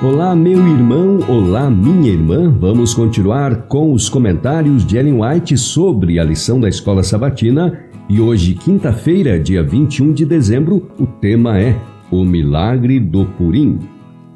Olá, meu irmão, olá, minha irmã. Vamos continuar com os comentários de Ellen White sobre a lição da escola sabatina. E hoje, quinta-feira, dia 21 de dezembro, o tema é O Milagre do Purim.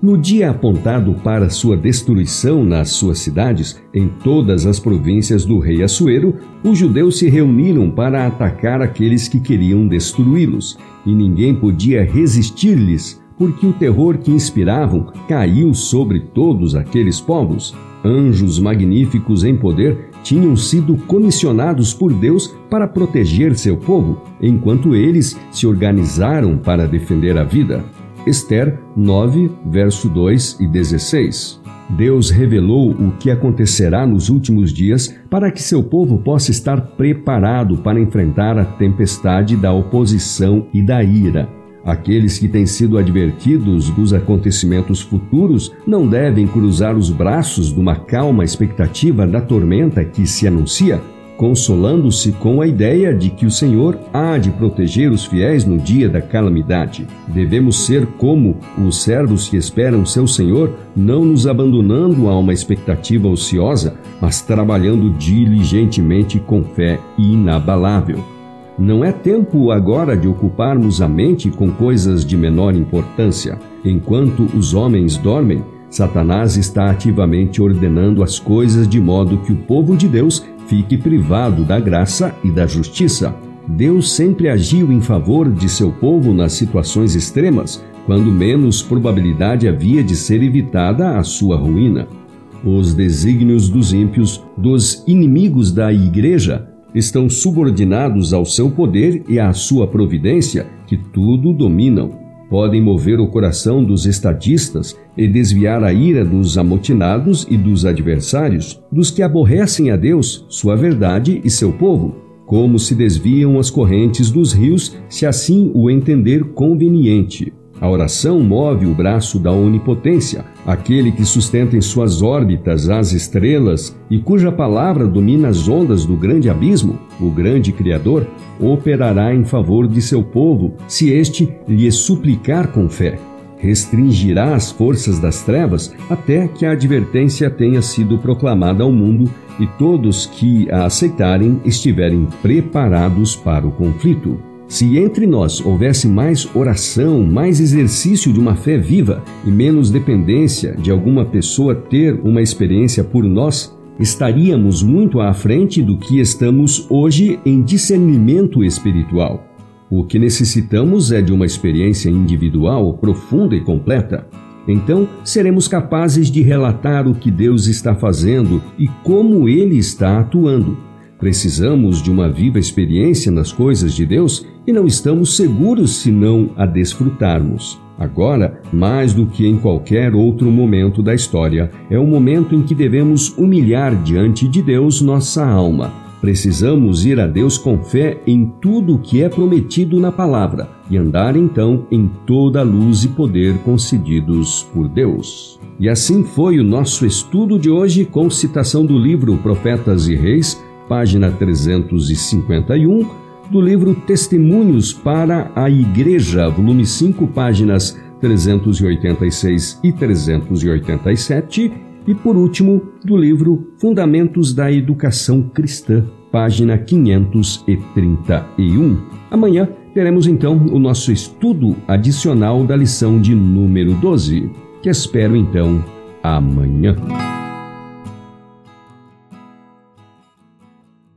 No dia apontado para sua destruição nas suas cidades, em todas as províncias do rei Assuero, os judeus se reuniram para atacar aqueles que queriam destruí-los, e ninguém podia resistir-lhes porque o terror que inspiravam caiu sobre todos aqueles povos. Anjos magníficos em poder tinham sido comissionados por Deus para proteger seu povo, enquanto eles se organizaram para defender a vida. Esther 9, verso 2 e 16. Deus revelou o que acontecerá nos últimos dias para que seu povo possa estar preparado para enfrentar a tempestade da oposição e da ira. Aqueles que têm sido advertidos dos acontecimentos futuros não devem cruzar os braços de uma calma expectativa da tormenta que se anuncia, consolando-se com a ideia de que o Senhor há de proteger os fiéis no dia da calamidade. Devemos ser como os servos que esperam seu Senhor, não nos abandonando a uma expectativa ociosa, mas trabalhando diligentemente com fé inabalável. Não é tempo agora de ocuparmos a mente com coisas de menor importância. Enquanto os homens dormem, Satanás está ativamente ordenando as coisas de modo que o povo de Deus fique privado da graça e da justiça. Deus sempre agiu em favor de seu povo nas situações extremas, quando menos probabilidade havia de ser evitada a sua ruína. Os desígnios dos ímpios, dos inimigos da igreja, estão subordinados ao seu poder e à sua providência, que tudo dominam. Podem mover o coração dos estadistas e desviar a ira dos amotinados e dos adversários, dos que aborrecem a Deus, sua verdade e seu povo, como se desviam as correntes dos rios, se assim o entender conveniente. A oração move o braço da onipotência, aquele que sustenta em suas órbitas as estrelas e cuja palavra domina as ondas do grande abismo, o grande Criador, operará em favor de seu povo se este lhe suplicar com fé. Restringirá as forças das trevas até que a advertência tenha sido proclamada ao mundo e todos que a aceitarem estiverem preparados para o conflito. Se entre nós houvesse mais oração, mais exercício de uma fé viva e menos dependência de alguma pessoa ter uma experiência por nós, estaríamos muito à frente do que estamos hoje em discernimento espiritual. O que necessitamos é de uma experiência individual profunda e completa. Então, seremos capazes de relatar o que Deus está fazendo e como Ele está atuando Precisamos de uma viva experiência nas coisas de Deus e não estamos seguros se não a desfrutarmos. Agora, mais do que em qualquer outro momento da história, é o momento em que devemos humilhar diante de Deus nossa alma. Precisamos ir a Deus com fé em tudo o que é prometido na palavra e andar então em toda a luz e poder concedidos por Deus. E assim foi o nosso estudo de hoje com citação do livro Profetas e Reis página 351, do livro Testemunhos para a Igreja, volume 5, páginas 386 e 387, e por último, do livro Fundamentos da Educação Cristã, página 531. Amanhã teremos então o nosso estudo adicional da lição de número 12, que espero então amanhã.